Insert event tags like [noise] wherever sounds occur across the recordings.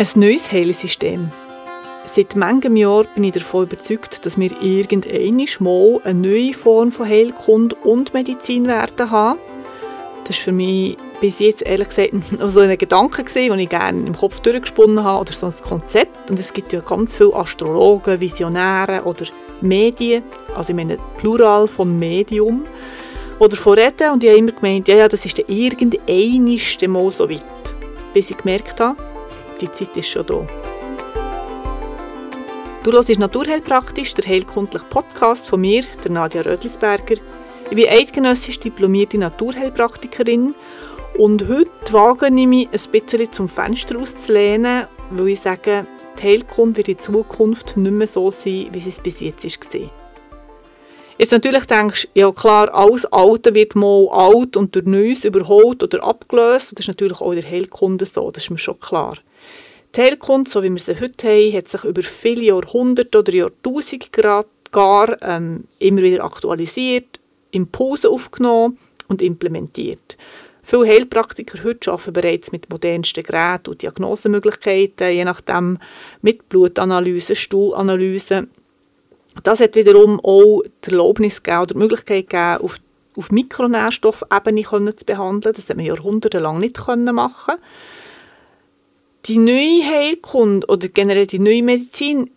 Ein neues Heilsystem. Seit manchem Jahr bin ich davon überzeugt, dass wir irgendwann mal eine neue Form von Heilkunde und Medizin werden haben. Das war für mich bis jetzt ehrlich gesagt [laughs] so ein Gedanke, den ich gerne im Kopf durchgesponnen habe oder so ein Konzept. Und es gibt ja ganz viele Astrologen, Visionäre oder Medien, also ich meine Plural von Medium, die davon reden. Und ich habe immer gemeint, ja, ja, das ist der irgendein mal so weit. Bis ich gemerkt habe, die Zeit ist schon da. Du hörst Naturheilpraktisch, der heilkundliche Podcast von mir, der Nadja Rödlisberger. Ich bin eidgenössisch diplomierte Naturheilpraktikerin und heute wage ich mich ein bisschen zum Fenster auszulehnen, weil ich sage, die Heilkunde wird in Zukunft nicht mehr so sein, wie es bis jetzt war. Jetzt natürlich denkst du, ja klar, alles Alte wird mal alt und durch Neues überholt oder abgelöst. das ist natürlich auch der Heilkunde so, das ist mir schon klar. Die Heilkunde, so wie wir sie heute haben, hat sich über viele Jahrhunderte oder Jahrtausende gar ähm, immer wieder aktualisiert, Impulse aufgenommen und implementiert. Viele Heilpraktiker heute arbeiten bereits mit modernsten Geräten und Diagnosemöglichkeiten, je nachdem mit Blutanalyse, Stuhlanalyse. Das hat wiederum auch die Erlaubnis gegeben, oder die Möglichkeit gegeben, auf, auf Mikronährstoffebene zu behandeln. Das hat man jahrhundertelang nicht machen Die neue Heilkunde oder generell die neue Medizin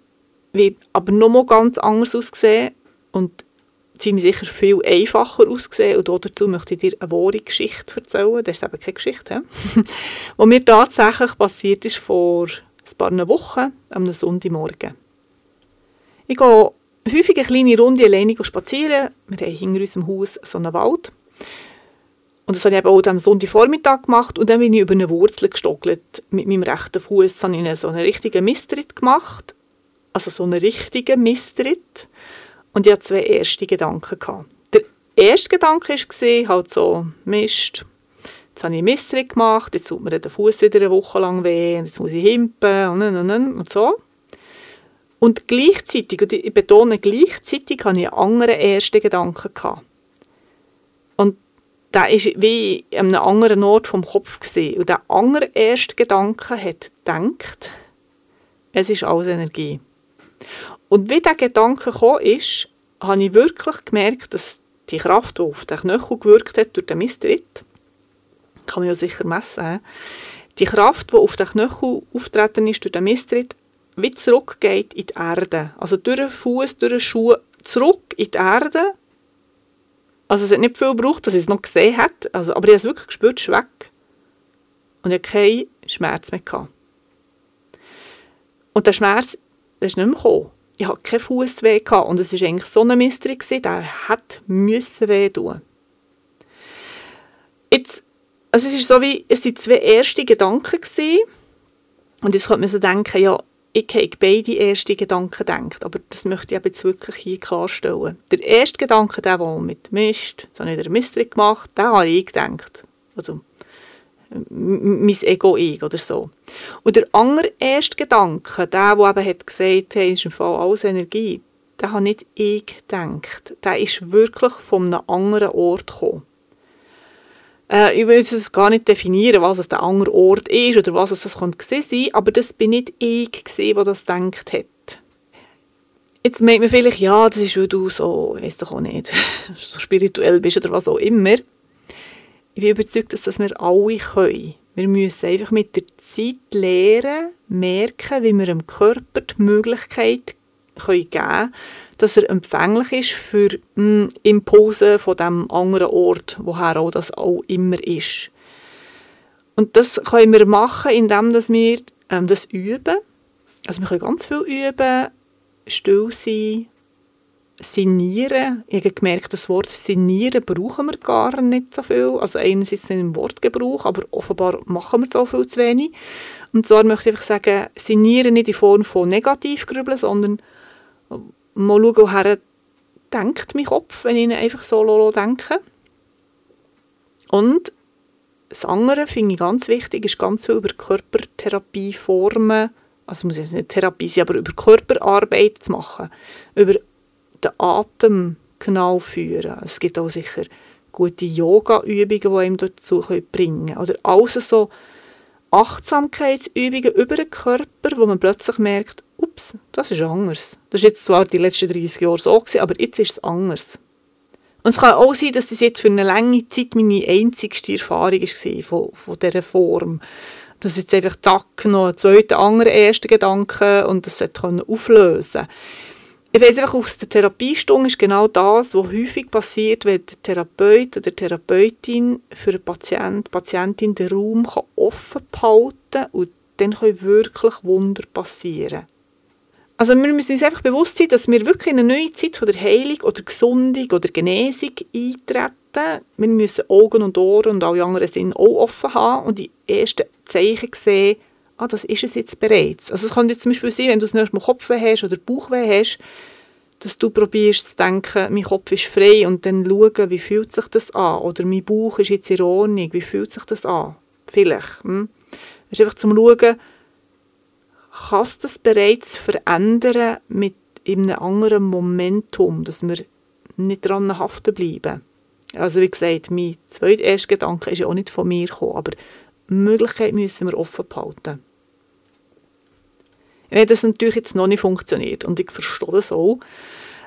wird aber nochmal ganz anders aussehen und ziemlich sicher viel einfacher aussehen. Und dazu möchte ich dir eine wahre Geschichte erzählen. Das ist eben keine Geschichte. [laughs] Was mir tatsächlich passiert ist vor ein paar Wochen, am Sonntagmorgen. Ich gehe häufig eine kleine Runde alleine spazieren. Wir haben hinter unserem Haus so einen Wald. Und das habe ich eben auch am Sonntagvormittag gemacht. Und dann bin ich über eine Wurzel gestockelt. Mit meinem rechten Fuß habe ich so einen richtigen Misstritt gemacht. Also so einen richtigen Misstritt. Und ich hatte zwei erste Gedanken. Gehabt. Der erste Gedanke war halt so, Mist, jetzt habe ich Misstritt gemacht, jetzt tut mir der Fuß wieder eine Woche lang weh, jetzt muss ich himpen und, und, und, und so. Und gleichzeitig, und ich betone gleichzeitig, hatte ich einen anderen ersten Gedanken. Gehabt. Der war wie an einem anderen Ort vom Kopf. Gewesen. Und der andere erste Gedanke hat gedacht, es ist alles Energie. Und wie dieser Gedanke kam, ist, habe ich wirklich gemerkt, dass die Kraft, die auf den Knöchel gewirkt hat durch den Misstritt, kann man ja sicher messen, die Kraft, die auf den Knöchel auftreten ist durch den Misstritt, wie zurückgeht in die Erde. Also durch den Fuß, durch den Schuh, zurück in die Erde. Also es hat nicht viel gebraucht, dass ich es noch gesehen habe, also, aber ich habe es wirklich gespürt, es ist weg. Und ich hatte keinen Schmerz mehr. Gehabt. Und der Schmerz, der ist nicht mehr gekommen ich hatte keinen Fußweh und es war eigentlich so ein Mystery, der hat müssen weh tun. Jetzt, also es ist so wie, es waren zwei erste Gedanken gewesen, und jetzt könnte man so denken, ja, ich habe beide ersten Gedanken gedacht, aber das möchte ich jetzt wirklich hier klarstellen. Der erste Gedanke, der, der mit Mist, so habe ich den Mystery gemacht, den habe ich gedacht. Also, mein Ego-Ich oder so. Und der andere erste Gedanke, der, der eben hat gesagt, hey, ist im Fall alles Energie, der hat nicht ich gedacht. Der ist wirklich von einem anderen Ort gekommen. Äh, ich will jetzt gar nicht definieren, was es der andere Ort ist oder was es das könnte sein, aber das bin nicht ich gewesen, der das gedacht hat. Jetzt meint man vielleicht, ja, das ist, weil du so, ich weiß doch auch nicht, [laughs] so spirituell bist oder was auch immer ich bin überzeugt, dass das wir alle können. Wir müssen einfach mit der Zeit lernen, merken, wie wir dem Körper die Möglichkeit geben können, dass er empfänglich ist für mh, hm, Impulse von dem anderen Ort, woher auch das auch immer ist. Und das können wir machen, indem wir ähm, das üben. Also wir können ganz viel üben, still sein, Sinnieren, ich habe gemerkt, das Wort Sinnieren brauchen wir gar nicht so viel. Also einerseits nicht im Wortgebrauch, aber offenbar machen wir so viel zu wenig. Und zwar möchte ich sagen, Sinnieren nicht in Form von Negativgrübeln, sondern mal schauen, woher denkt mein Kopf, wenn ich einfach so denke. Und das andere finde ich ganz wichtig, ist ganz viel über Körpertherapieformen, also muss jetzt nicht Therapie sein, aber über Körperarbeit zu machen. Über den Atem genau führen. Es gibt auch sicher gute Yoga-Übungen, die einem dazu bringen können. Oder alles so Achtsamkeitsübungen über den Körper, wo man plötzlich merkt, ups, das ist anders. Das ist jetzt zwar die letzten 30 Jahre so gewesen, aber jetzt ist es anders. Und es kann auch sein, dass das jetzt für eine lange Zeit meine einzigste Erfahrung war von, von dieser Form. Dass jetzt einfach Tack noch einen zweiten, anderen ersten Gedanken und das auflösen konnte. Ich weiss einfach, aus der Therapiestunde ist genau das, was häufig passiert, wenn der Therapeut oder die Therapeutin für einen Patient, Patientin den Raum offen behalten kann und dann können wirklich Wunder passieren. Also wir müssen uns einfach bewusst sein, dass wir wirklich in eine neue Zeit von der Heilung oder Gesundung oder Genesung eintreten. Wir müssen Augen und Ohren und alle anderen Sinne auch offen haben und die ersten Zeichen sehen, ah, das ist es jetzt bereits. Also es kann jetzt zum Beispiel sein, wenn du das nächste Mal Kopfweh hast oder Bauchweh hast, dass du probierst zu denken, mein Kopf ist frei und dann schauen, wie fühlt sich das an? Oder mein Bauch ist jetzt in Ordnung, wie fühlt sich das an? Vielleicht. Hm? Es ist einfach zum Schauen, kannst das bereits verändern mit einem anderen Momentum, dass wir nicht daran haften bleiben. Also wie gesagt, mein zweiter erster Gedanke ist ja auch nicht von mir gekommen, aber Möglichkeit müssen wir offen behalten. Wenn das natürlich jetzt noch nicht funktioniert und ich verstehe das auch,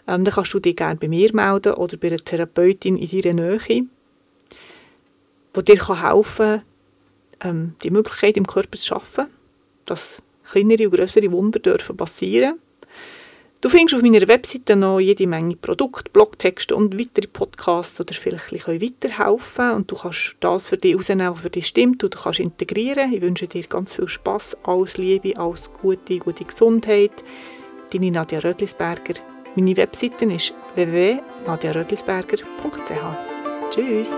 ähm, dann kannst du dich gerne bei mir melden oder bei einer Therapeutin in deiner Nähe, die dir helfen kann, ähm, die Möglichkeit im Körper zu schaffen, dass kleinere und größere Wunder dürfen passieren Du findest auf meiner Webseite noch jede Menge Produkte, Blogtexte und weitere Podcasts, die dir vielleicht ein weiterhelfen und du kannst das für dich rausnehmen, was für dich stimmt und du kannst integrieren. Ich wünsche dir ganz viel Spass, alles Liebe, alles Gute, gute Gesundheit. Deine Nadja Rödlisberger. Meine Webseite ist www.nadjarödlisberger.ch Tschüss!